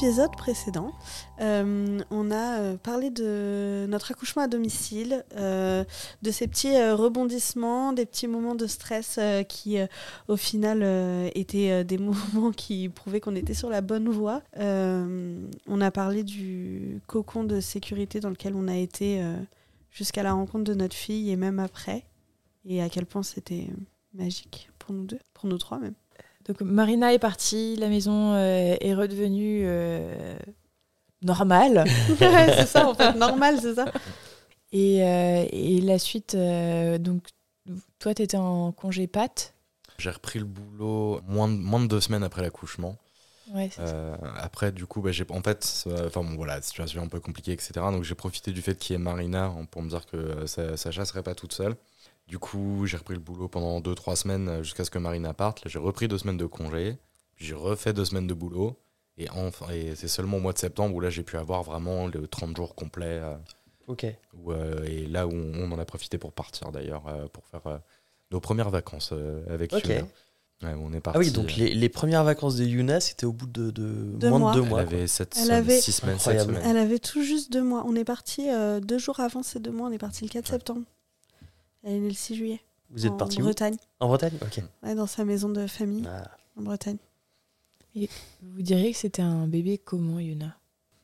Dans l'épisode précédent, euh, on a euh, parlé de notre accouchement à domicile, euh, de ces petits rebondissements, des petits moments de stress qui, au final, étaient des moments qui prouvaient qu'on était sur la bonne voie. On a parlé du cocon de sécurité dans lequel on a été jusqu'à la rencontre de notre fille et même après, et à quel point c'était magique pour nous deux, pour nous trois même. Donc Marina est partie, la maison euh, est redevenue euh, normale. C'est ça, en fait, normal, c'est ça. Et, euh, et la suite, euh, donc toi, tu étais en congé pâte. J'ai repris le boulot moins de, moins de deux semaines après l'accouchement. Ouais. Euh, après, du coup, bah, j'ai en fait, enfin bon, voilà, situation un peu compliquée, etc. Donc j'ai profité du fait qu'il y ait Marina hein, pour me dire que euh, Sa- Sacha serait pas toute seule. Du coup, j'ai repris le boulot pendant deux, trois semaines euh, jusqu'à ce que Marina parte. Là, j'ai repris deux semaines de congé, puis j'ai refait deux semaines de boulot. Et, enfin, et c'est seulement au mois de septembre où là j'ai pu avoir vraiment le 30 jours complets. euh, Ok. où, euh, et là où on, on en a profité pour partir d'ailleurs, euh, pour faire euh, nos premières vacances euh, avec Ok. Yuna. Ouais, on est parti. Ah oui, donc les, les premières vacances de Yuna, c'était au bout de, de Deux moins mois. de deux Elle mois. avait 7 Elle avait- 6 semaines, sept Incroyable. semaines. Elle avait tout juste deux mois. On est parti euh, deux jours avant ces deux mois. On est parti le 4 Ouais. septembre. Elle est née le 6 juillet. Vous êtes en parti où Bretagne. En Bretagne Ok. Ouais, dans sa maison de famille Ah. en Bretagne. Vous diriez que c'était un bébé comment, Yuna?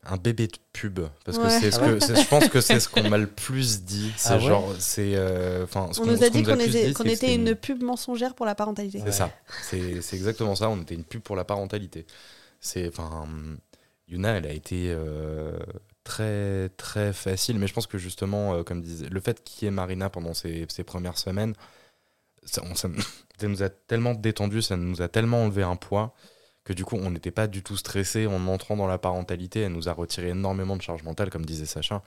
Un bébé de pub, parce Ouais. que c'est ce Ah que c'est- je pense que c'est ce qu'on m'a le plus dit. C'est Ah ouais genre, c'est euh, enfin. ce On qu'on- nous a dit qu'on était, c'est c'est une pub mensongère pour la parentalité. C'est ça. C'est c'est exactement ça. On était une pub pour la parentalité. C'est enfin, Yuna, elle a été euh, très très facile, mais je pense que justement, euh, comme disait, le fait qu'il y ait Marina pendant ces, ces premières semaines, ça, on- ça- ça nous a tellement détendu, ça nous a tellement enlevé un poids que du coup, on n'était pas du tout stressé en entrant dans la parentalité. Elle nous a retiré énormément de charge mentale, comme disait Sacha.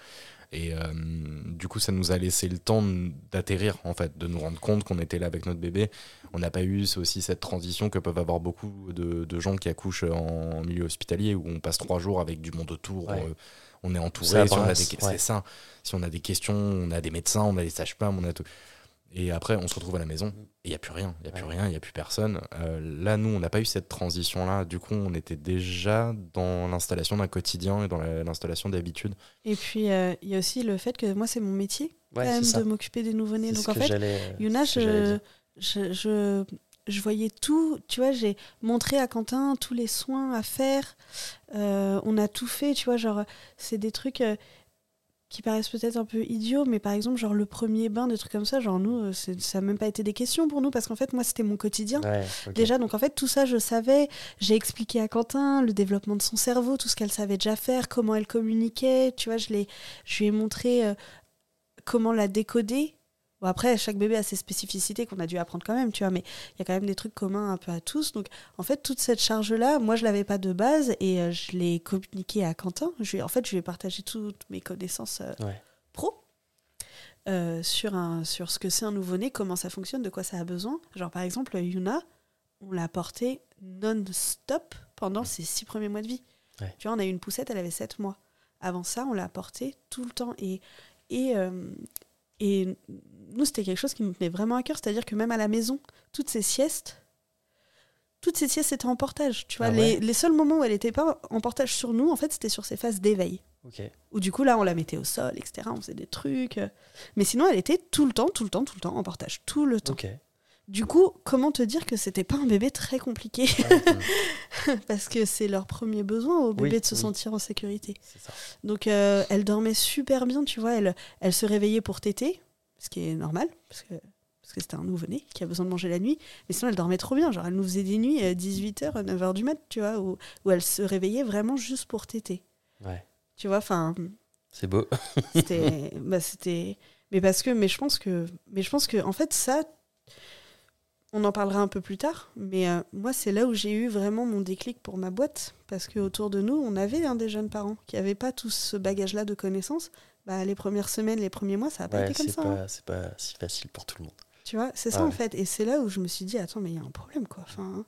Et euh, du coup, ça nous a laissé le temps d'atterrir, en fait, de nous rendre compte qu'on était là avec notre bébé. On n'a pas eu aussi cette transition que peuvent avoir beaucoup de, de gens qui accouchent en milieu hospitalier, où on passe trois jours avec du monde autour. Ouais. euh, on est entouré. Si on, a des, ouais. ça. si on a des questions, on a des médecins, on a des sages-femmes, on a tout. Et après, on se retrouve à la maison et il n'y a plus rien. Il n'y a plus Ouais. rien, il n'y a plus personne. Euh, là, nous, on n'a pas eu cette transition-là. Du coup, on était déjà dans l'installation d'un quotidien et dans la- l'installation d'habitude. Et puis, euh, il y a aussi le fait que moi, c'est mon métier, Ouais, quand même, ça. de m'occuper des nouveau-nés. Donc, ce en que fait, euh, Yuna, je, je voyais tout, tu vois, j'ai montré à Quentin tous les soins à faire. Euh, on a tout fait, tu vois, genre, c'est des trucs euh, qui paraissent peut-être un peu idiots, mais par exemple, genre le premier bain, des trucs comme ça, genre nous, euh, ça n'a même pas été des questions pour nous, parce qu'en fait, moi, c'était mon quotidien. Ouais. Déjà, donc en fait, tout ça, je savais. J'ai expliqué à Quentin le développement de son cerveau, tout ce qu'elle savait déjà faire, comment elle communiquait. Tu vois, je, je lui ai montré euh, comment la décoder. Bon, après, chaque bébé a ses spécificités qu'on a dû apprendre quand même, tu vois, mais il y a quand même des trucs communs un peu à tous. Donc, en fait, toute cette charge-là, moi, je l'avais pas de base et euh, je l'ai communiqué à Quentin. Je en fait, je lui ai partagé toutes mes connaissances euh, Ouais. pro euh, sur, un, sur ce que c'est un nouveau-né, comment ça fonctionne, de quoi ça a besoin. Genre, par exemple, Yuna, on l'a portée non-stop pendant ses six premiers mois de vie. Ouais. Tu vois, on a eu une poussette, elle avait sept mois. Avant ça, on l'a portée tout le temps. Et, et, euh, et nous, c'était quelque chose qui nous tenait vraiment à cœur. C'est-à-dire que même à la maison, toutes ces siestes, toutes ces siestes étaient en portage. Tu vois, Ah les, ouais les seuls moments où elle n'était pas en portage sur nous, en fait, c'était sur ses phases d'éveil. Ok. Où du coup, là, on la mettait au sol, etc. On faisait des trucs. Mais sinon, elle était tout le temps, tout le temps, tout le temps en portage. Tout le temps. Du coup, comment te dire que c'était pas un bébé très compliqué Ouais, Parce que c'est leur premier besoin au bébé Oui, de se oui. sentir en sécurité. ça. Donc, euh, elle dormait super bien, tu vois. Elle, elle se réveillait pour téter, ce qui est normal, parce que parce que c'était un nouveau-né qui a besoin de manger la nuit. Mais sinon, elle dormait trop bien. Genre, elle nous faisait des nuits à 18h, 9h du mat, tu vois, où, où elle se réveillait vraiment juste pour téter. Ouais. Tu vois, enfin, C'est beau. c'était bah, c'était mais parce que mais je pense que mais je pense que en fait ça on en parlera un peu plus tard, mais euh, moi, c'est là où j'ai eu vraiment mon déclic pour ma boîte. Parce qu'autour de nous, on avait hein, des jeunes parents qui n'avaient pas tout ce bagage-là de connaissances. Bah, les premières semaines, les premiers mois, ça n'a pas Ouais, été comme ça. hein. c'est pas si facile pour tout le monde. Tu vois, c'est ça en fait. Et c'est là où je me suis dit, attends, mais il y a un problème, quoi. Enfin, hein.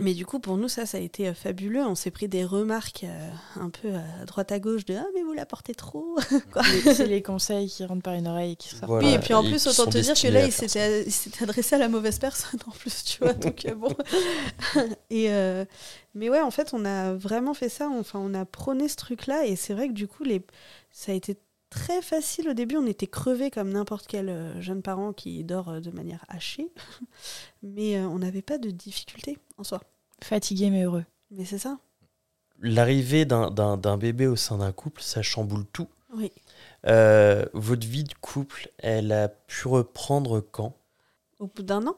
Mais du coup, pour nous, ça, ça a été euh, fabuleux. On s'est pris des remarques euh, un peu à droite à gauche de Ah, mais vous la portez trop. C'est les conseils qui rentrent par une oreille et qui sortent. Voilà. oui, et puis en et plus, autant te dire que là, il s'était adressé à la mauvaise personne en plus, tu vois. Donc, euh, bon. et, euh, mais ouais, en fait, on a vraiment fait ça. Enfin, on a prôné ce truc-là. Et c'est vrai que du coup, les... ça a été très facile au début. On était crevés comme n'importe quel euh, jeune parent qui dort euh, de manière hachée. mais euh, on n'avait pas de difficulté en soi. Fatigué mais heureux. Mais c'est ça. L'arrivée d'un- bébé au sein d'un couple, ça chamboule tout. Oui. Euh, votre vie de couple, elle a pu reprendre quand? Au bout d'un an.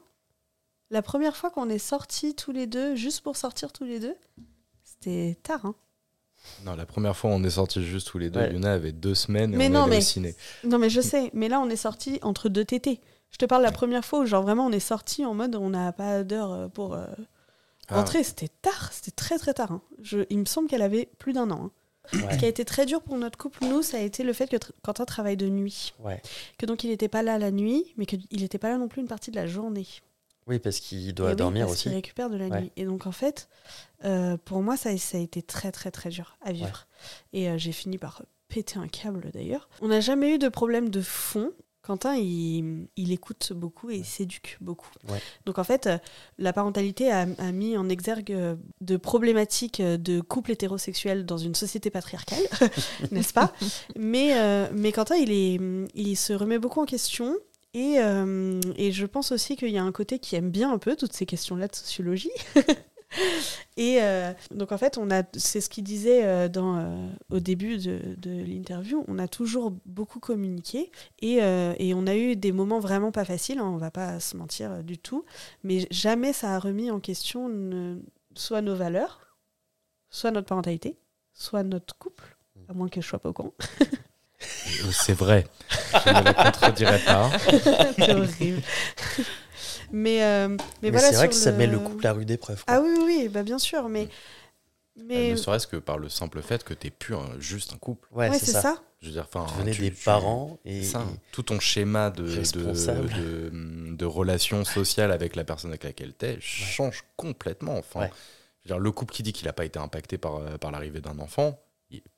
La première fois qu'on est sortis tous les deux, juste pour sortir tous les deux, c'était tard. Hein. Non, la première fois, on est sortis juste tous les deux. Ouais. Yuna avait deux semaines et Mais on non, mais- au ciné. Non, mais je sais. Mais là, on est sortis entre deux tétés. Je te parle la première fois où, genre, vraiment, on est sortis en mode on n'a pas d'heure euh, pour euh, Ah, rentrer. C'était tard. C'était très, très tard. hein. Je, il me semble qu'elle avait plus d'un an. hein. Ce qui a été très dur pour notre couple, nous, ça a été le fait que Quentin travaille de nuit. Que donc, il n'était pas là la nuit, mais qu'il n'était pas là non plus une partie de la journée. Oui, parce qu'il doit oui, dormir parce aussi. récupère de la Ouais. nuit. Et donc, en fait, euh, pour moi, ça, ça a été très, très, très dur à vivre. Et euh, j'ai fini par péter un câble, d'ailleurs. On n'a jamais eu de problème de fond. Quentin, il, il écoute beaucoup et il s'éduque beaucoup. Donc, en fait, euh, la parentalité a, a mis en exergue de problématiques de couple hétérosexuel dans une société patriarcale, n'est-ce pas? Mais, euh, mais Quentin, il, est, il se remet beaucoup en question. Et, euh, et je pense aussi qu'il y a un côté qui aime bien un peu toutes ces questions-là de sociologie. et euh, donc en fait, on a, c'est ce qu'il disait euh, au début de, l'interview, on a toujours beaucoup communiqué et, on a eu des moments vraiment pas faciles, hein, on va pas se mentir du tout, mais jamais ça a remis en question soit nos valeurs, soit notre parentalité, soit notre couple, à moins que je sois pas au courant. Euh, C'est vrai. Je ne la contredirai pas. c'est horrible. mais, euh, mais, Mais, voilà. c'est vrai que ça met le couple à rude épreuve. quoi. Ah oui, oui, oui, bah bien sûr, mais. mais... Ne serait-ce que par le simple fait que t'es plus un- juste un couple. Ouais, ouais, c'est ça. ça. Je veux dire, enfin, Tu venais tu- des tu- parents et, C'est ça. et- Tout ton schéma de, de, de, de relations sociales avec la personne avec laquelle t'es change complètement. Enfin, Ouais. je veux dire, le couple qui dit qu'il n'a pas été impacté par, euh, par l'arrivée d'un enfant,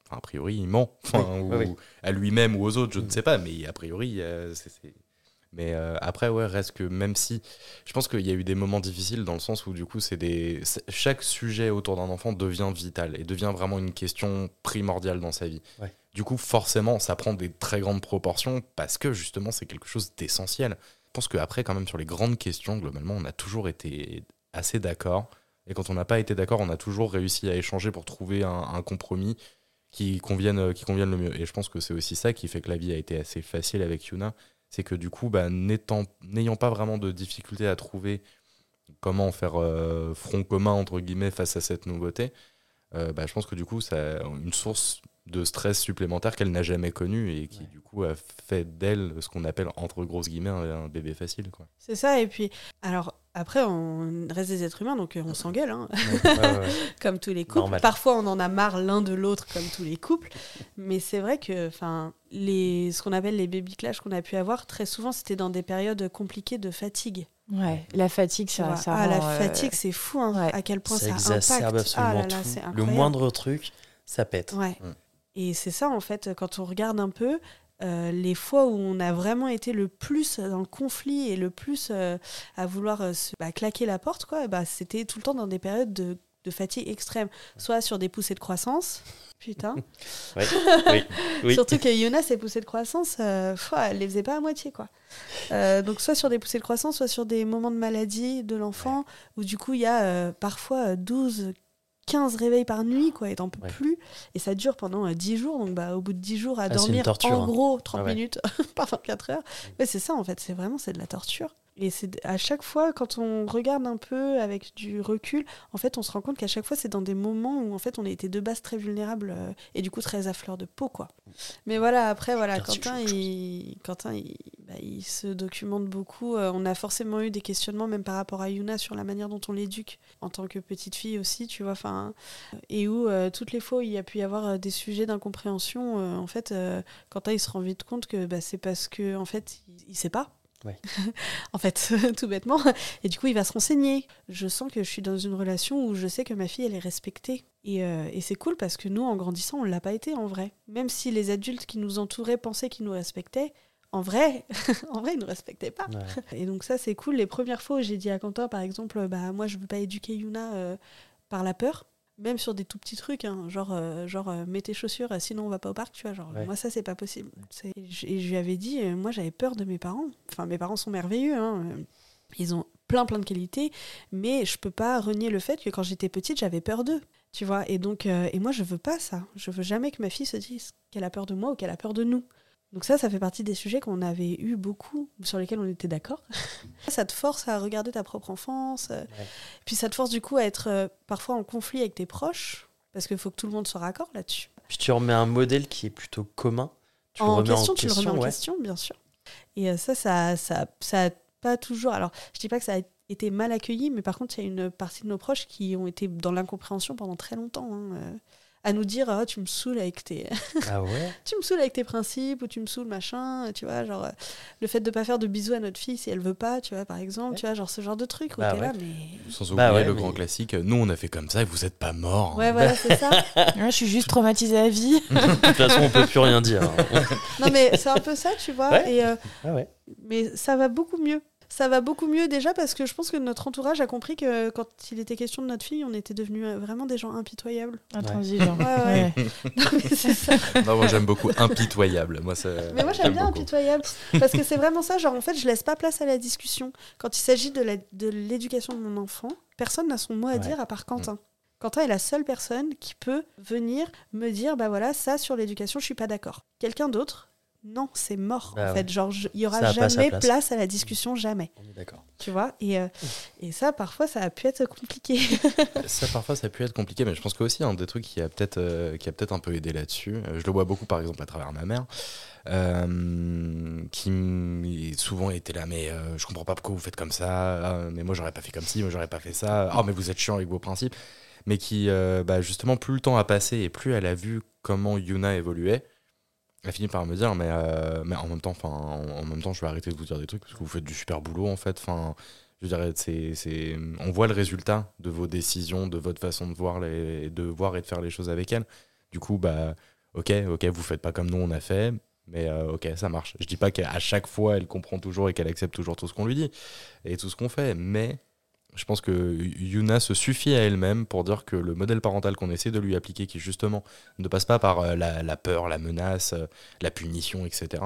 enfin, a priori, il ment. Enfin, Oui, ou, oui. À lui-même ou aux autres, je Mm. ne sais pas, mais a priori, euh, c'est. Mais euh, après, ouais, reste que même si. Je pense qu'il y a eu des moments difficiles dans le sens où, du coup, c'est des. Chaque sujet autour d'un enfant devient vital et devient vraiment une question primordiale dans sa vie. Ouais. Du coup, forcément, ça prend des très grandes proportions parce que justement, c'est quelque chose d'essentiel. Je pense qu'après, quand même, sur les grandes questions, globalement, on a toujours été assez d'accord. Et quand on n'a pas été d'accord, on a toujours réussi à échanger pour trouver un, un compromis qui convienne, qui convienne le mieux. Et je pense que c'est aussi ça qui fait que la vie a été assez facile avec Yuna. C'est que du coup, bah, n'étant- n'ayant pas vraiment de difficulté à trouver comment faire euh, front commun, entre guillemets, face à cette nouveauté, euh, bah, je pense que du coup, ça une source de stress supplémentaire qu'elle n'a jamais connue et qui, Ouais. du coup, a fait d'elle ce qu'on appelle, entre grosses guillemets, un, un bébé facile. Quoi. C'est ça, et puis. Alors, après, on reste des êtres humains, donc euh, on s'engueule, hein, Ouais, ouais, ouais. comme tous les couples. Normal. Parfois, on en a marre l'un de l'autre, comme tous les couples. Mais c'est vrai que, enfin, les, ce qu'on appelle les baby clash qu'on a pu avoir, très souvent, c'était dans des périodes compliquées de fatigue. Ouais, la fatigue, ça, ça ah, la euh, fatigue, c'est fou, hein, ouais. à quel point ça ça, exacerbe impacte. Ah absolument là là, tout. Le moindre truc, ça pète. Ouais. Mm. Et c'est ça, en fait, quand on regarde un peu, euh, les fois où on a vraiment été le plus dans le conflit et le plus euh, à vouloir euh, se, bah, claquer la porte, quoi, bah, c'était tout le temps dans des périodes de, de fatigue extrême. Soit sur des poussées de croissance. Putain. Ouais. oui. oui. Surtout que Yona, ses poussées de croissance, euh, elle les faisait pas à moitié, quoi. Euh, donc, soit sur des poussées de croissance, soit sur des moments de maladie de l'enfant, où du coup, il y a euh, parfois euh, 12, 15 réveils par nuit, quoi, et t'en peux Ouais. plus. Et ça dure pendant euh, 10 jours, donc bah, au bout de 10 jours, à Ah, dormir, torture, en hein. gros, 30 Ah ouais. minutes par 24 heures. Ouais, c'est ça, en fait, c'est vraiment, c'est de la torture. Et c'est à chaque fois, quand on regarde un peu avec du recul, en fait, on se rend compte qu'à chaque fois, c'est dans des moments où, en fait, on était de base très vulnérables euh, et du coup très à fleur de peau, quoi. Mais voilà, après, voilà, Quentin, il, Quentin, il, bah, il se documente beaucoup. Euh, on a forcément eu des questionnements, même par rapport à Yuna, sur la manière dont on l'éduque en tant que petite fille aussi, tu vois. Enfin, et où euh, toutes les fois où il y a pu y avoir euh, des sujets d'incompréhension, en fait, Quentin il se rend vite compte que bah, c'est parce que en fait, il, il sait pas. Ouais. en fait, tout bêtement. Et du coup, il va se renseigner. Je sens que je suis dans une relation où je sais que ma fille, elle est respectée. Et, et c'est cool parce que nous, en grandissant, on ne l'a pas été en vrai. Même si les adultes qui nous entouraient pensaient qu'ils nous respectaient, en vrai, en vrai, ils ne respectaient pas. Et donc ça, c'est cool. Les premières fois où j'ai dit à Quentin, par exemple, bah moi, je veux pas éduquer Yuna euh, par la peur, même sur des tout petits trucs, hein, genre, euh, genre euh, mets tes chaussures, sinon on va pas au parc, tu vois. Genre, moi, ça, c'est pas possible. Et je, lui avais dit, moi, j'avais peur de mes parents. Enfin, mes parents sont merveilleux. Hein, ils ont plein, plein de qualités, mais je peux pas renier le fait que quand j'étais petite, j'avais peur d'eux. Tu vois, et donc, et moi, je veux pas ça. Je veux jamais que ma fille se dise qu'elle a peur de moi ou qu'elle a peur de nous. Donc ça, ça fait partie des sujets qu'on avait eu beaucoup, sur lesquels on était d'accord. ça te force à regarder ta propre enfance. Euh, puis ça te force du coup à être euh, parfois en conflit avec tes proches, parce qu'il faut que tout le monde soit raccord là-dessus. Puis tu remets un modèle qui est plutôt commun. Tu en, le question, tu le remets en question, bien sûr. Et euh, ça, ça, ça, ça pas toujours. Alors, je dis pas que ça a été mal accueilli, mais par contre, il y a une partie de nos proches qui ont été dans l'incompréhension pendant très longtemps. Hein, à nous dire oh, tu me saoules avec tes ah ouais tu me saoules avec tes principes ou tu me saoules machin tu vois genre le fait de pas faire de bisous à notre fille si elle veut pas tu vois par exemple tu vois genre ce genre de truc où bah là mais sans bah oublier le grand classique nous on a fait comme ça et vous êtes pas mort ouais voilà c'est ça. Je suis juste traumatisée à vie. De toute façon on peut plus rien dire non mais c'est un peu ça tu vois et euh, ah mais ça va beaucoup mieux ça va beaucoup mieux déjà parce que je pense que notre entourage a compris que quand il était question de notre fille, on était devenus euh, vraiment des gens impitoyables. Intransigeants. Ouais, ouais. non, mais c'est ça. Non, moi j'aime beaucoup impitoyable. Moi, mais moi j'aime bien impitoyable parce que c'est vraiment ça. Genre en fait, je laisse pas place à la discussion. Quand il s'agit de l'éducation de, mon enfant, personne n'a son mot à dire à part Quentin. Mm. Quentin est la seule personne qui peut venir me dire bah voilà, ça sur l'éducation, je suis pas d'accord. Quelqu'un d'autre, non, c'est mort. en bah fait, genre, il y aura jamais place. à la discussion, jamais. On est d'accord. Tu vois, et, euh, et ça, parfois, ça a pu être compliqué. ça, parfois, ça a pu être compliqué, mais je pense qu'aussi un des trucs qui a peut-être euh, qui a peut-être un peu aidé là-dessus. Euh, je le vois beaucoup, par exemple, à travers ma mère, qui souvent était là, mais je comprends pas pourquoi vous faites comme ça. Mais moi, j'aurais pas fait comme ci, moi, j'aurais pas fait ça. Oh, mais vous êtes chiant avec vos principes. Mais qui, bah, justement, plus le temps a passé et plus elle a vu comment Yuna évoluait elle finit par me dire mais, euh, mais en même temps en, même temps je vais arrêter de vous dire des trucs parce que vous faites du super boulot en fait. Enfin je dirais c'est c'est on voit le résultat de vos décisions de votre façon de voir les de voir et de faire les choses avec elle. Du coup bah ok ok vous faites pas comme nous on a fait mais euh, ok ça marche. Je dis pas qu'à chaque fois elle comprend toujours et qu'elle accepte toujours tout ce qu'on lui dit et tout ce qu'on fait mais je pense que Yuna se suffit à elle-même pour dire que le modèle parental qu'on essaie de lui appliquer, qui justement ne passe pas par euh, la, peur, la menace, euh, la punition, etc.,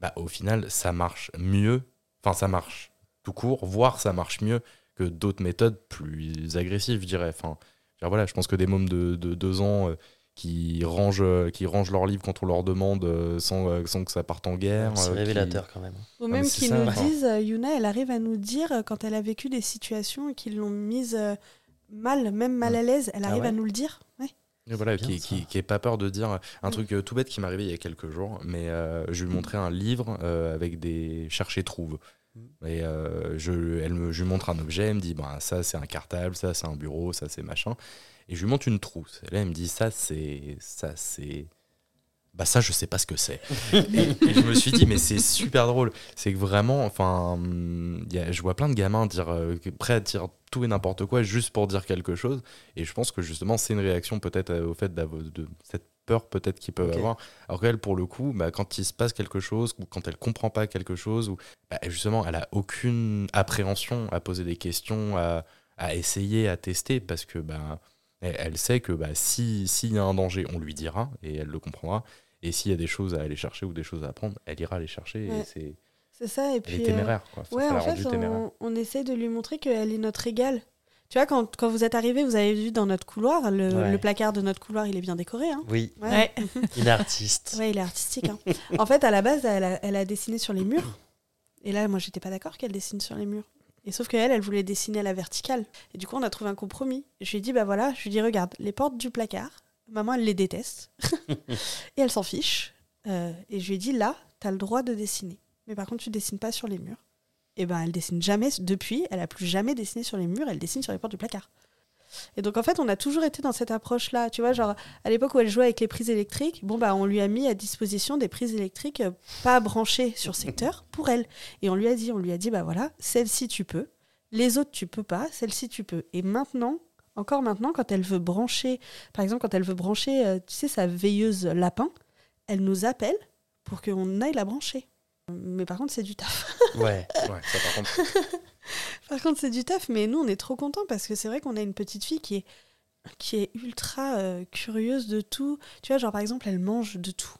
bah, au final, ça marche mieux, enfin ça marche tout court, voire ça marche mieux que d'autres méthodes plus agressives, je dirais. Enfin, voilà, je pense que des mômes de, deux ans euh, qui rangent, euh, qui rangent leurs livres quand on leur demande euh, sans, euh, sans que ça parte en guerre. C'est révélateur quand même. Ou même qui nous disent, Yuna, elle arrive à nous dire quand elle a vécu des situations qui l'ont mise mal, même mal à l'aise, elle ah arrive à nous le dire. Ouais. Et voilà, qui, qui, qui, est pas peur de dire un truc tout bête qui m'est arrivé il y a quelques jours, mais je lui montrais un livre avec des chercher trouve. Mm. Et je, elle me, je lui montre un objet, elle me dit bah, ça c'est un cartable, ça c'est un bureau, ça c'est machin. Et je lui montre une trousse. Et là, elle me dit ça, c'est. Ça, c'est. Bah, ça, je sais pas ce que c'est. et, je me suis dit, mais c'est super drôle. C'est que vraiment, enfin, y a, je vois plein de gamins dire, euh, prêts à dire tout et n'importe quoi juste pour dire quelque chose. Et je pense que justement, c'est une réaction peut-être euh, au fait de cette peur peut-être qu'ils peuvent avoir. Alors qu'elle, pour le coup, bah, quand il se passe quelque chose, ou quand elle comprend pas quelque chose, ou bah, justement, elle a aucune appréhension à poser des questions, à, à essayer, à tester, parce que bah, elle, sait que bah, s'il y a un danger, on lui dira et elle le comprendra. Et s'il y a des choses à aller chercher ou des choses à apprendre, elle ira les chercher. c'est c'est ça, et puis. Elle est téméraire, quoi. ouais, en fait, on, essaie de lui montrer qu'elle est notre égale. Tu vois, quand, quand, vous êtes arrivé, vous avez vu dans notre couloir, le, placard de notre couloir, il est bien décoré. Hein oui, ouais. il est artiste. Ouais, il est artistique. Hein. en fait, à la base, elle a, elle a, dessiné sur les murs. Et là, moi, j'étais pas d'accord qu'elle dessine sur les murs. Et sauf qu'elle, elle voulait dessiner à la verticale. Et du coup, on a trouvé un compromis. Je lui ai dit, bah voilà, je lui ai dit, regarde, les portes du placard, maman, elle les déteste. et elle s'en fiche. Euh, et je lui ai dit, là, tu as le droit de dessiner. mais par contre, tu dessines pas sur les murs. Et ben, elle dessine jamais, depuis, elle a plus jamais dessiné sur les murs, elle dessine sur les portes du placard. Et donc, en fait, on a toujours été dans cette approche-là. Tu vois, genre, à l'époque où elle jouait avec les prises électriques, bon, bah, on lui a mis à disposition des prises électriques euh, pas branchées sur secteur pour elle. Et on lui a dit, on lui a dit, bah voilà, celle-ci tu peux, les autres tu peux pas, celle-ci tu peux. Et maintenant, encore maintenant, quand elle veut brancher, par exemple, quand elle veut brancher, euh, tu sais, sa veilleuse lapin, elle nous appelle pour qu'on aille la brancher. Mais par contre, c'est du taf. Ouais. Ouais, ça par contre. Par contre, c'est du taf, mais nous, on est trop contents parce que c'est vrai qu'on a une petite fille qui est, qui est ultra euh, curieuse de tout. Tu vois, genre par exemple, elle mange de tout.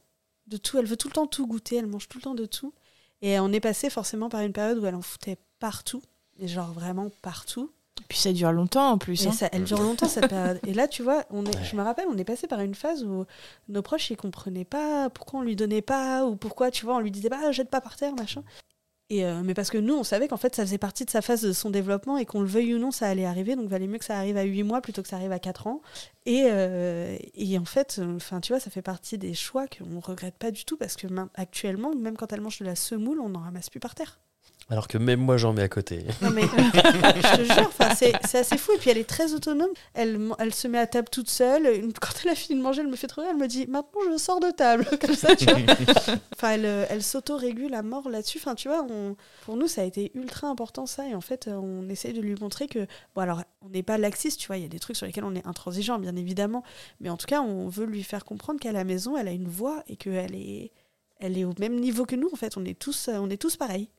De tout. Elle veut tout le temps tout goûter, elle mange tout le temps de tout. Et on est passé forcément par une période où elle en foutait partout. Et genre vraiment partout. Puis ça dure longtemps en plus. Et hein. ça, elle dure longtemps cette période. Et là, tu vois, on est, Ouais. je me rappelle, on est passé par une phase où nos proches ils comprenaient pas pourquoi on lui donnait pas ou pourquoi, tu vois, on lui disait pas jette pas par terre, machin. Et euh, mais parce que nous, on savait qu'en fait, ça faisait partie de sa phase de son développement et qu'on le veuille ou non, ça allait arriver. Donc, valait mieux que ça arrive à 8 mois plutôt que ça arrive à 4 ans. Et, euh, et en fait, enfin, tu vois, ça fait partie des choix qu'on regrette pas du tout parce que actuellement, même quand elle mange de la semoule, on n'en ramasse plus par terre. Alors que même moi, j'en mets à côté. Non mais je te jure, c'est assez fou. Et puis elle est très autonome. Elle, elle se met à table toute seule. Quand elle a fini de manger, elle me fait trop. Elle me dit maintenant je sors de table. Comme ça, tu. Enfin, elle, euh, elle s'auto-régule à mort là-dessus. Enfin, tu vois, pour nous, ça a été ultra important ça. Et en fait, euh, on essaye de lui montrer que, bon, alors, on n'est pas laxiste, tu vois. Il y a des trucs sur lesquels on est intransigeant, bien évidemment. Mais en tout cas, on veut lui faire comprendre qu'à la maison, elle a une voix et qu'elle est, elle est au même niveau que nous. En fait, on est tous, euh, on est tous pareils.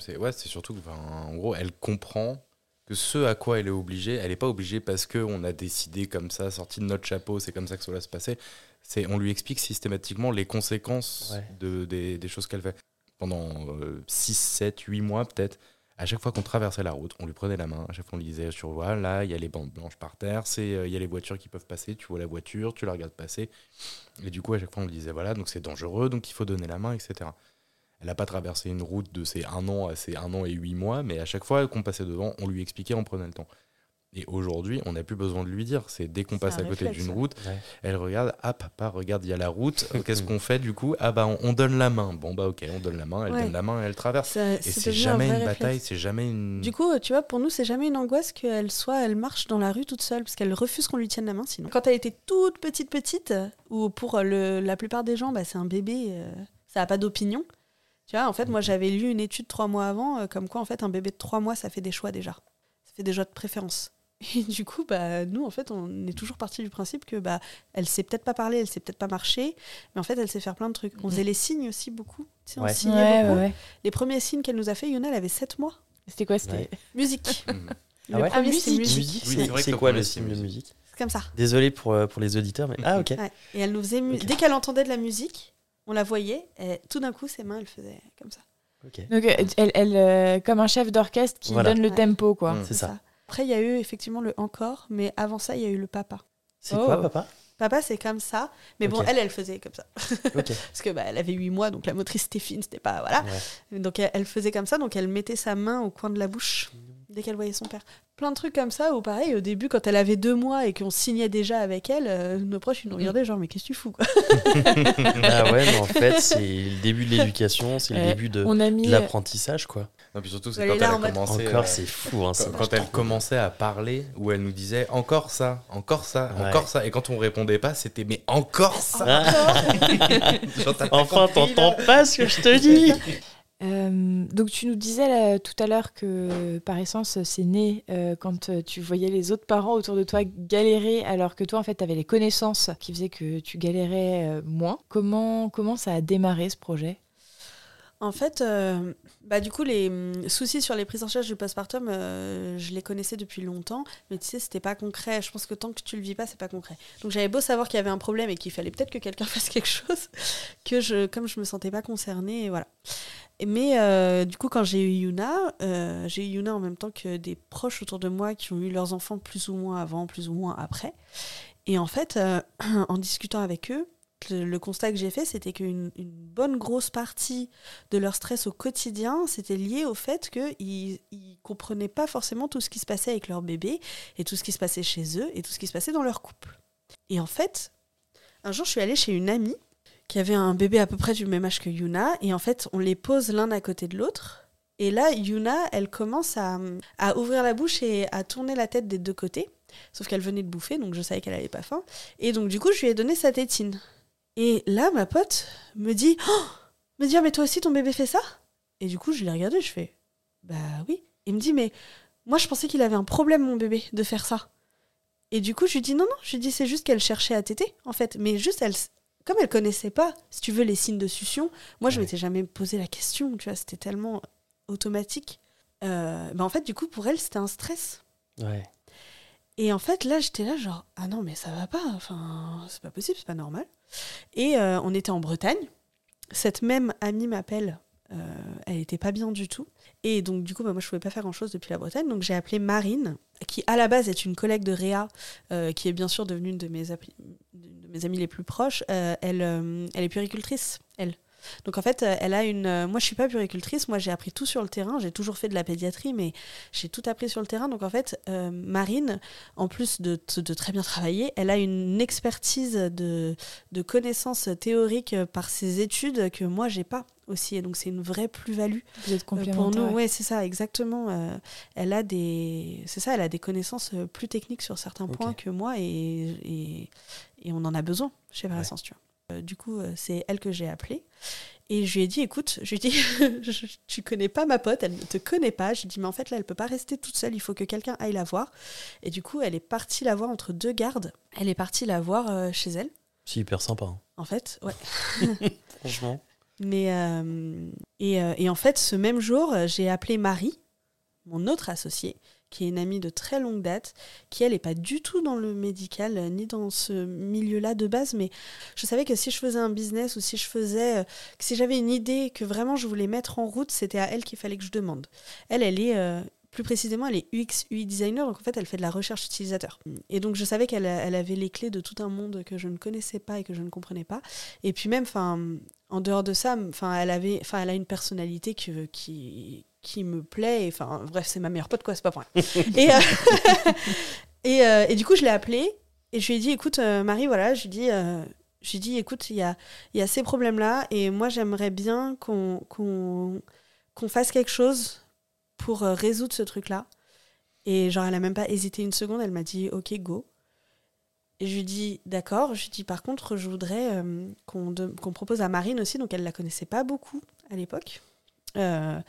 C'est ouais, c'est surtout que, en gros, elle comprend que ce à quoi elle est obligée, elle n'est pas obligée parce qu'on a décidé comme ça, sorti de notre chapeau, c'est comme ça que cela se passait. C'est, on lui explique systématiquement les conséquences Ouais. de, des, des choses qu'elle fait. Pendant 6, 7, 8 mois peut-être, à chaque fois qu'on traversait la route, on lui prenait la main, à chaque fois on lui disait sur voilà, là, il y a les bandes blanches par terre, euh, il y a les voitures qui peuvent passer, tu vois la voiture, tu la regardes passer. Et du coup, à chaque fois on lui disait voilà, donc c'est dangereux, donc il faut donner la main, etc. Elle n'a pas traversé une route de ses un an à ses un an et huit mois, mais à chaque fois qu'on passait devant, on lui expliquait, on prenait le temps. Et aujourd'hui, on n'a plus besoin de lui dire. C'est dès qu'on passe à côté d'une route, Ouais. elle regarde, ah papa, regarde, il y a la route. Qu'est-ce qu'on fait du coup? Ah bah on, on donne la main. Bon bah ok, on donne la main, elle Ouais. donne la main et elle traverse. Ça- Et c'est un jamais une réflexe. bataille, c'est jamais une. Du coup, tu vois, pour nous, c'est jamais une angoisse qu'elle soit, elle marche dans la rue toute seule, parce qu'elle refuse qu'on lui tienne la main sinon. Quand elle était toute petite, petite, ou pour le, la plupart des gens, bah, c'est un bébé, euh, ça n'a pas d'opinion. Tu vois, en fait, moi, j'avais lu une étude trois mois avant, euh, comme quoi, en fait, un bébé de trois mois, ça fait des choix déjà. Ça fait des choix de préférence. Et du coup, bah, nous, en fait, on est toujours parti du principe que bah, elle sait peut-être pas parler, elle sait peut-être pas marcher, mais en fait, elle sait faire plein de trucs. On faisait les signes aussi beaucoup. Tu sais, on signait Ouais, beaucoup. ouais. Les premiers signes qu'elle nous a fait, Yona, elle avait 7 mois. C'était quoi C'était Ouais. Musique. Mhm. Ah premier, Ah, c'est musique. musique. Oui, c'est quoi le signe de musique. C'est comme ça. Désolé pour, euh, pour les auditeurs, mais. Ah, ok. Ouais. Et elle nous faisait mu- dès qu'elle entendait de la musique, on la voyait, et tout d'un coup, ses mains, elle faisait comme ça. ok. Donc euh, elle, elle, euh, comme un chef d'orchestre qui Voilà. donne le Ouais. tempo quoi. Mm. C'est ça. Après, il y a eu effectivement le encore, mais avant ça, il y a eu le papa. C'est Oh. quoi, papa? Papa, c'est comme ça, mais bon, elle, elle faisait comme ça. Parce que bah, elle avait 8 mois, donc la motrice était fine, c'était pas. Voilà. Ouais. Donc elle, elle faisait comme ça, donc elle mettait sa main au coin de la bouche dès qu'elle voyait son père. Plein de trucs comme ça, ou pareil, au début, quand elle avait deux mois et qu'on signait déjà avec elle, euh, nos proches, ils nous regardaient genre, mais qu'est-ce que tu fous quoi Ah ouais, mais en fait, c'est le début de l'éducation, c'est le Euh, début de, mis. l'apprentissage, quoi. Non, puis surtout, c'est est quand elle a commencé. Encore, euh, c'est fou. Hein, Quand, c'est quand elle commençait à parler, où elle nous disait encore ça, encore ça, Ouais. encore ça, et quand on répondait pas, c'était mais encore ça. Genre, Enfin, t'entends pas ce que je te dis Euh, donc tu nous disais tout à l'heure que par essence c'est né euh, quand euh, tu voyais les autres parents autour de toi galérer alors que toi en fait tu avais les connaissances qui faisaient que tu galérais moins. Comment, comment ça a démarré ce projet? En fait, bah, du coup, les hum, soucis sur les prises en charge du postpartum, je les connaissais depuis longtemps, mais tu sais, c'était pas concret. Je pense que tant que tu le vis pas, c'est pas concret. Donc j'avais beau savoir qu'il y avait un problème et qu'il fallait peut-être que quelqu'un fasse quelque chose, que je, comme je me sentais pas concernée, voilà. Mais euh, du coup, quand j'ai eu Yuna, euh, j'ai eu Yuna en même temps que des proches autour de moi qui ont eu leurs enfants plus ou moins avant, plus ou moins après. Et en fait, euh, en discutant avec eux, le, le constat que j'ai fait, c'était qu'une une bonne grosse partie de leur stress au quotidien, c'était lié au fait qu'ils ne comprenaient pas forcément tout ce qui se passait avec leur bébé et tout ce qui se passait chez eux et tout ce qui se passait dans leur couple. Et en fait, un jour, je suis allée chez une amie qui avait un bébé à peu près du même âge que Yuna. Et en fait, on les pose l'un à côté de l'autre. Et là, Yuna, elle commence à, ouvrir la bouche et à tourner la tête des deux côtés. Sauf qu'elle venait de bouffer, donc je savais qu'elle avait pas faim. Et donc, du coup, je lui ai donné sa tétine. Et là, ma pote me dit oh Me dit, ah, mais toi aussi, ton bébé fait ça? Et du coup, je l'ai regardé, je fais Bah oui. Il me dit Mais moi, je pensais qu'il avait un problème, mon bébé, de faire ça. Et du coup, je lui dis Non, non, je lui dis C'est juste qu'elle cherchait à téter, en fait. Mais juste, elle, comme elle connaissait pas, si tu veux, les signes de succion, moi, je Ouais. m'étais jamais posé la question, tu vois, c'était tellement automatique. Euh, bah, en fait, du coup, pour elle, c'était un stress. Ouais. Et en fait, là, j'étais là, genre, ah non, mais ça va pas, enfin, c'est pas possible, c'est pas normal. Et euh, on était en Bretagne. Cette même amie m'appelle, euh, elle était pas bien du tout. Et donc, du coup, bah, moi, je pouvais pas faire grand chose depuis la Bretagne. Donc, j'ai appelé Marine, qui à la base est une collègue de Réa, euh, qui est bien sûr devenue une de mes, amies les plus proches. Euh, elle, elle est puricultrice, elle. Donc en fait, euh, elle a une. euh, moi, je suis pas puricultrice. Moi, j'ai appris tout sur le terrain. J'ai toujours fait de la pédiatrie, mais j'ai tout appris sur le terrain. Donc en fait, euh, Marine, en plus de, de très bien travailler, elle a une expertise de, de connaissances théoriques par ses études que moi, j'ai pas aussi. Et donc c'est une vraie plus-value pour nous. Ouais, c'est ça, exactement. Euh, elle a des, c'est ça, elle a des connaissances plus techniques sur certains points que moi, et, et, et on en a besoin chez Ouais. Parasense, tu vois. Euh, du coup, euh, c'est elle que j'ai appelée. Et je lui ai dit, écoute, je lui ai dit, je- tu connais pas ma pote, elle ne te connaît pas. Je lui ai dit, mais en fait, là, elle peut pas rester toute seule, il faut que quelqu'un aille la voir. Et du coup, elle est partie la voir entre deux gardes. Elle est partie la voir euh, chez elle, C'est hyper sympa. hein. en fait. Ouais. Franchement. Mais euh, et, euh, et en fait, ce même jour, j'ai appelé Marie, mon autre associée, qui est une amie de très longue date, qui elle n'est pas du tout dans le médical euh, ni dans ce milieu-là de base, mais je savais que si je faisais un business ou si je faisais, euh, que si j'avais une idée que vraiment je voulais mettre en route, c'était à elle qu'il fallait que je demande. Elle, elle est euh, plus précisément, elle est UX UI designer, donc en fait, elle fait de la recherche utilisateur. Et donc, je savais qu'elle elle avait les clés de tout un monde que je ne connaissais pas et que je ne comprenais pas. Et puis même, enfin, en dehors de ça, enfin, elle avait, enfin, elle a une personnalité que, qui qui me plaît. Enfin, bref, c'est ma meilleure pote, quoi. C'est pas rien. et, euh, et, euh, et du coup, je l'ai appelée et je lui ai dit, écoute, euh, Marie, voilà, je lui ai dit. euh, je lui ai dit, écoute, il y a, y a ces problèmes-là et moi, j'aimerais bien qu'on fasse quelque chose pour euh, résoudre ce truc-là. Et genre, elle a même pas hésité une seconde, elle m'a dit, ok, go. Et je lui dis, d'accord. Je lui dis, par contre, je voudrais euh, qu'on qu'on propose à Marine aussi, donc elle la connaissait pas beaucoup à l'époque. Euh,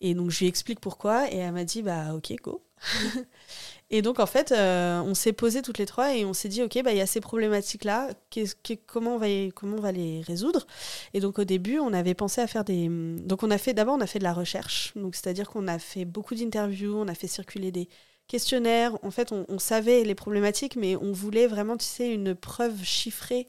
et donc, je lui explique pourquoi, et elle m'a dit, bah, ok, go. et donc, en fait, euh, on s'est posé toutes les trois et on s'est dit, ok, bah, il y a ces problématiques-là, qu'est-ce- qu'est- comment, on va comment on va les résoudre? Et donc, au début, on avait pensé à faire des. Donc, on a fait, d'abord, on a fait de la recherche, donc c'est-à-dire qu'on a fait beaucoup d'interviews, on a fait circuler des questionnaires. En fait, on, on savait les problématiques, mais on voulait vraiment, tu sais, une preuve chiffrée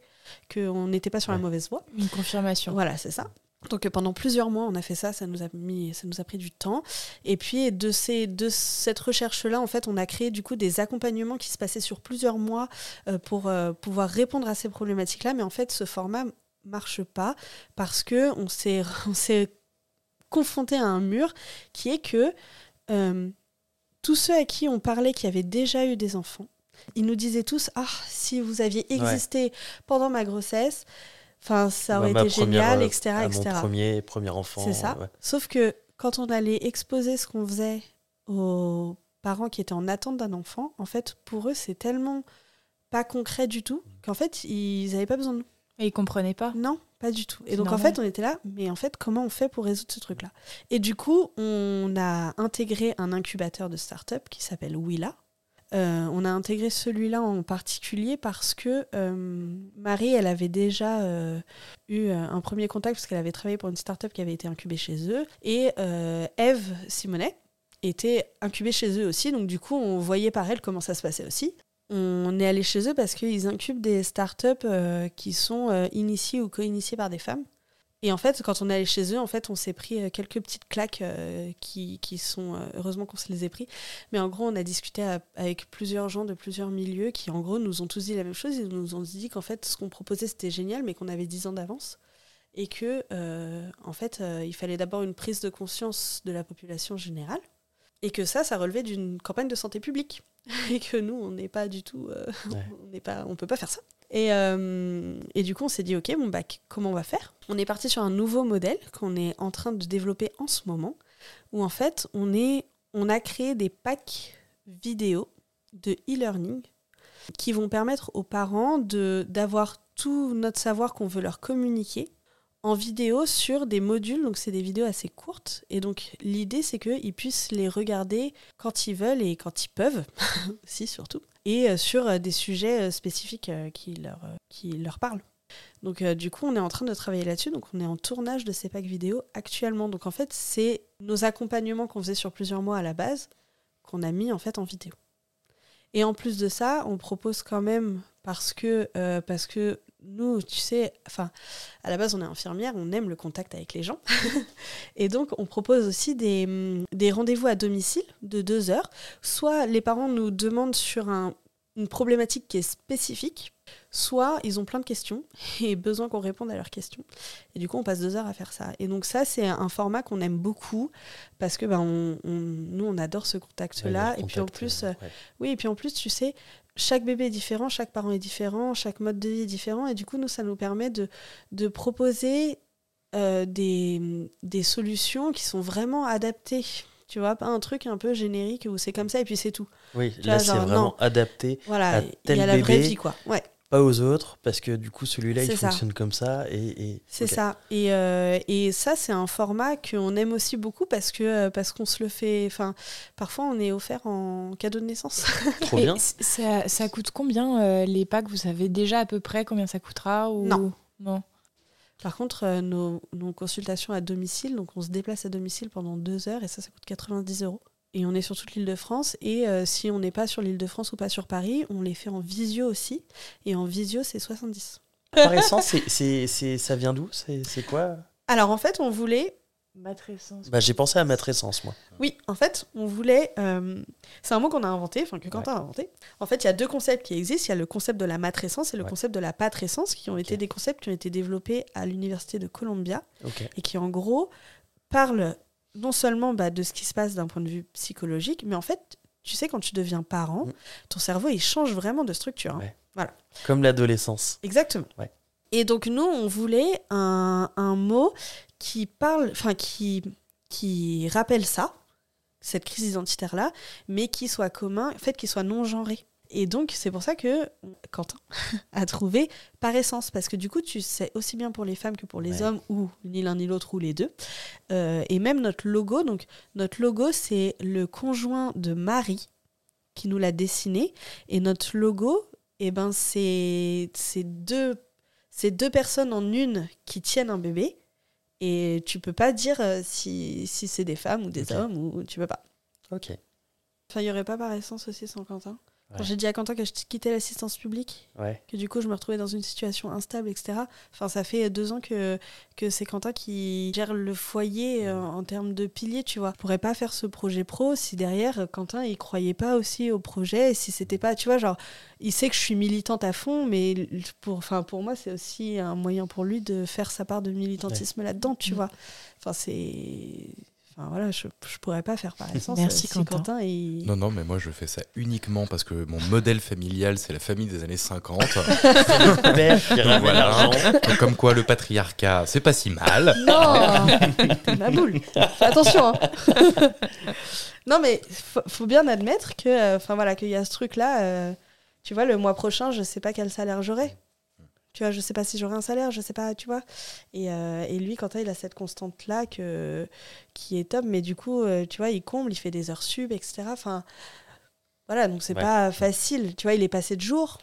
qu'on n'était pas sur la mauvaise voie. Une confirmation. Voilà, c'est ça. Donc euh, pendant plusieurs mois, on a fait ça, ça nous a mis, ça nous a pris du temps. Et puis de ces, de cette recherche-là, en fait, on a créé du coup des accompagnements qui se passaient sur plusieurs mois euh, pour euh, pouvoir répondre à ces problématiques-là. Mais en fait, ce format marche pas parce que on s'est, on s'est confronté à un mur qui est que euh, tous ceux à qui on parlait qui avaient déjà eu des enfants, ils nous disaient tous ah si vous aviez existé pendant ma grossesse, enfin ça aurait Ouais, ma été première, génial, euh, etc., à etc. Mon premier, premier enfant. C'est ça. ouais. Sauf que quand on allait exposer ce qu'on faisait aux parents qui étaient en attente d'un enfant, en fait, pour eux, c'est tellement pas concret du tout qu'en fait, ils n'avaient pas besoin de nous. Et ils comprenaient pas. Non, pas du tout. Et donc, en fait, on était là, mais en fait, comment on fait pour résoudre ce truc-là? Et du coup, on a intégré un incubateur de start-up qui s'appelle Willa. Euh, on a intégré celui-là en particulier parce que euh, Marie, elle avait déjà euh, eu un premier contact parce qu'elle avait travaillé pour une start-up qui avait été incubée chez eux. Et Eve Simonet était incubée chez eux aussi. Donc, du coup, on voyait par elle comment ça se passait aussi. On est allé chez eux parce qu'ils incubent des startups euh, qui sont euh, initiées ou co-initiées par des femmes. Et en fait, quand on est allé chez eux, en fait, on s'est pris euh, quelques petites claques qui, qui sont. heureusement qu'on se les ait pris. Mais en gros, on a discuté avec plusieurs gens de plusieurs milieux qui, en gros, nous ont tous dit la même chose. Ils nous ont dit qu'en fait, ce qu'on proposait, c'était génial, mais qu'on avait 10 ans d'avance. Et que, en fait, il fallait d'abord une prise de conscience de la population générale. Et que ça, ça relevait d'une campagne de santé publique. Et que nous, on n'est pas du tout. euh, Ouais. on n'est pas, on peut pas faire ça. Et, euh, et du coup, on s'est dit, ok, bon, bah, comment on va faire? On est parti sur un nouveau modèle qu'on est en train de développer en ce moment, où en fait, on, est, on a créé des packs vidéo de e-learning qui vont permettre aux parents de- d'avoir tout notre savoir qu'on veut leur communiquer en vidéo sur des modules. Donc, c'est des vidéos assez courtes. Et donc, l'idée, c'est qu'ils puissent les regarder quand ils veulent et quand ils peuvent, aussi surtout, et euh, sur euh, des sujets euh, spécifiques qui, leur, qui leur parlent. Donc, du coup, on est en train de travailler là-dessus. Donc, on est en tournage de ces packs vidéo actuellement. Donc, en fait, c'est nos accompagnements qu'on faisait sur plusieurs mois à la base qu'on a mis en fait en vidéo. Et en plus de ça, on propose quand même parce que parce que nous, tu sais, enfin, à la base, on est infirmière, on aime le contact avec les gens, et donc on propose aussi des, hum, des rendez-vous à domicile de deux heures. Soit les parents nous demandent sur un- une problématique qui est spécifique, soit ils ont plein de questions et besoin qu'on réponde à leurs questions. Et du coup, on passe deux heures à faire ça. Et donc ça, c'est un format qu'on aime beaucoup parce que ben, on, on- nous, on adore ce contact-là. Ouais, et puis en contact, plus, euh, euh, oui, et puis en plus, tu sais, chaque bébé est différent, chaque parent est différent, chaque mode de vie est différent. Et du coup, nous, ça nous permet de, de proposer euh, des, des solutions qui sont vraiment adaptées. Tu vois, pas un truc un peu générique où c'est comme ça et puis c'est tout. Oui, Tu là c'est vraiment non. adapté, Voilà, À il y tel a la vraie bébé. vie, quoi. Ouais, pas aux autres, parce que du coup celui-là il ça. fonctionne comme ça et. et- c'est ça. Et, euh, et ça, c'est un format qu'on aime aussi beaucoup parce que euh, parce qu'on se le fait. Enfin, parfois, on est offert en cadeau de naissance. Trop Et bien. Ça, ça coûte combien euh, les packs? Vous savez déjà à peu près combien ça coûtera ou... Non. Non. Par contre, euh, nos, nos consultations à domicile, donc on se déplace à domicile pendant deux heures et ça, ça coûte 90 euros. Et on est sur toute l'île de France. Et euh, si on n'est pas sur l'île de France ou pas sur Paris, on les fait en visio aussi. Et en visio, c'est 70. Par essence, c'est- c'est- c'est- ça vient d'où? C'est c'est quoi? Alors en fait, on voulait. Matrescence. bah, J'ai pensé à matrescence, moi. Oui, en fait, on voulait. euh, c'est un mot qu'on a inventé, enfin que Quentin a inventé. En fait, il y a deux concepts qui existent. Il y a le concept de la matrescence et le Ouais. concept de la patrescence, qui ont été des concepts qui ont été développés à l'université de Columbia. Et qui en gros parle non seulement bah, de ce qui se passe d'un point de vue psychologique, mais en fait, tu sais, quand tu deviens parent, Mm. ton cerveau, il change vraiment de structure. hein. Ouais. Comme l'adolescence. Exactement. Ouais. Et donc, nous, on voulait un, un mot qui parle, enfin, qui, qui rappelle ça, cette crise identitaire-là, mais qui soit commun, en fait, qui soit non-genré. Et donc, c'est pour ça que Quentin a trouvé par essence, parce que du coup, tu sais aussi bien pour les femmes que pour les Ouais. hommes, ou ni l'un ni l'autre, ou les deux. Euh, et même notre logo, donc notre logo, c'est le conjoint de Marie qui nous l'a dessiné. Et notre logo, eh ben, c'est deux, deux personnes en une qui tiennent un bébé. Et tu peux pas dire euh, si, si c'est des femmes ou des hommes, ou tu peux pas. Ok. Enfin, il y aurait pas par essence aussi sans Quentin? Quand Ouais. j'ai dit à Quentin que je quittais l'assistance publique, Ouais. que du coup je me retrouvais dans une situation instable, etc. Enfin, ça fait deux ans que, que c'est Quentin qui gère le foyer euh, en termes de piliers, tu vois. Je pourrais pas faire ce projet pro si derrière Quentin il croyait pas aussi au projet, et si c'était pas, tu vois, genre, il sait que je suis militante à fond, mais pour, enfin, pour moi c'est aussi un moyen pour lui de faire sa part de militantisme là-dedans, tu Mm. vois. Enfin, c'est. Enfin voilà, je, je pourrais pas faire par essence. Merci, euh, si Quentin. Non, non, mais moi je fais ça uniquement parce que mon modèle familial, c'est la famille des années 50. Père qui ramène Voilà. l'argent. Donc, Comme quoi le patriarcat, c'est pas si mal. Non T'es ma boule Fais attention hein. Non mais faut, faut bien admettre que euh, enfin voilà qu'il y a ce truc là tu vois le mois prochain je sais pas quel salaire j'aurai. Tu vois, je sais pas si j'aurai un salaire, je sais pas, tu vois. Et, euh, et lui, Quentin, il a cette constante-là que, qui est top, mais du coup, euh, tu vois, il comble, il fait des heures sub, etc. Enfin, voilà, donc c'est Ouais. pas facile. Tu vois, il est passé de jour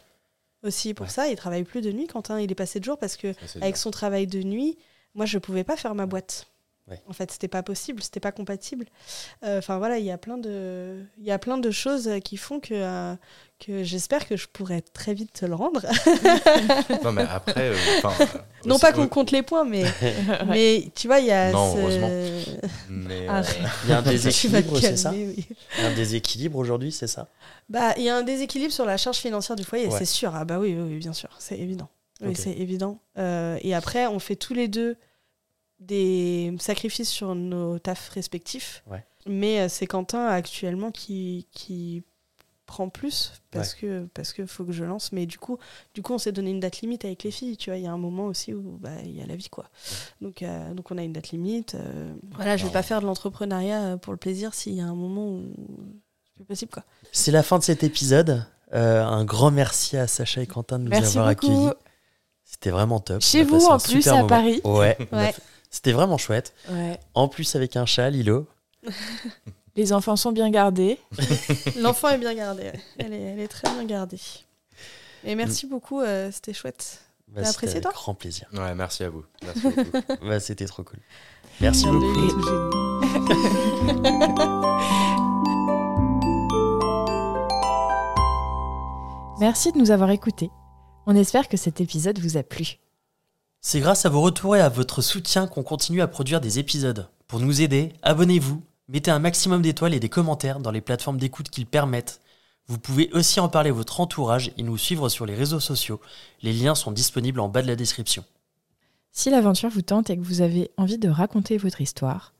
aussi pour Ouais. ça. Il travaille plus de nuit, Quentin. Il est passé de jour parce que Ça, avec son travail de nuit, moi, je pouvais pas faire ma boîte. Ouais. En fait, c'était pas possible, c'était pas compatible. Euh, Enfin voilà, il y a plein de, il y a plein de choses qui font que euh, que j'espère que je pourrai très vite te le rendre. Non, mais après. euh, non pas qu'on compte les points, mais mais tu vois, il y a. Non, ce- heureusement. Mais, Arrête. Il y a un déséquilibre, c'est ça calmer, oui. Il y a un déséquilibre aujourd'hui, c'est ça? Bah, il y a un déséquilibre sur la charge financière du foyer, Ouais. c'est sûr. Ah bah oui, oui, oui, bien sûr, c'est évident. Oui, c'est évident. Euh, et après, on fait tous les deux des sacrifices sur nos tafs respectifs. Ouais. Mais euh, c'est Quentin actuellement qui, qui prends plus parce que parce que faut que je lance. Mais du coup, du coup, on s'est donné une date limite avec les filles. Tu vois, il y a un moment aussi où bah, il y a la vie, quoi. Donc, euh, donc on a une date limite. euh, voilà, je vais pas faire de l'entrepreneuriat pour le plaisir s'il y a un moment où c'est plus possible, quoi. C'est la fin de cet épisode. Euh, un grand merci à Sacha et Quentin de nous Merci avoir beaucoup. accueillis. C'était vraiment top. Chez vous, en plus, à moment. Paris. Ouais. Ouais. C'était vraiment chouette. Ouais. En plus, avec un chat, Lilo. Les enfants sont bien gardés. L'enfant est bien gardé. Elle est, elle est très bien gardée. Et merci beaucoup, euh, c'était chouette. Bah, T'as apprécié, toi grand plaisir. Ouais, merci à vous. Merci beaucoup. Bah, C'était trop cool. Merci beaucoup. Merci de nous avoir écoutés. On espère que cet épisode vous a plu. C'est grâce à vos retours et à votre soutien qu'on continue à produire des épisodes. Pour nous aider, abonnez-vous, mettez un maximum d'étoiles et des commentaires dans les plateformes d'écoute qu'ils permettent. Vous pouvez aussi en parler à votre entourage et nous suivre sur les réseaux sociaux. Les liens sont disponibles en bas de la description. Si l'aventure vous tente et que vous avez envie de raconter votre histoire,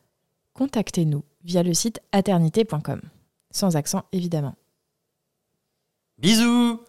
contactez-nous via le site aternité.com. Sans accent évidemment. Bisous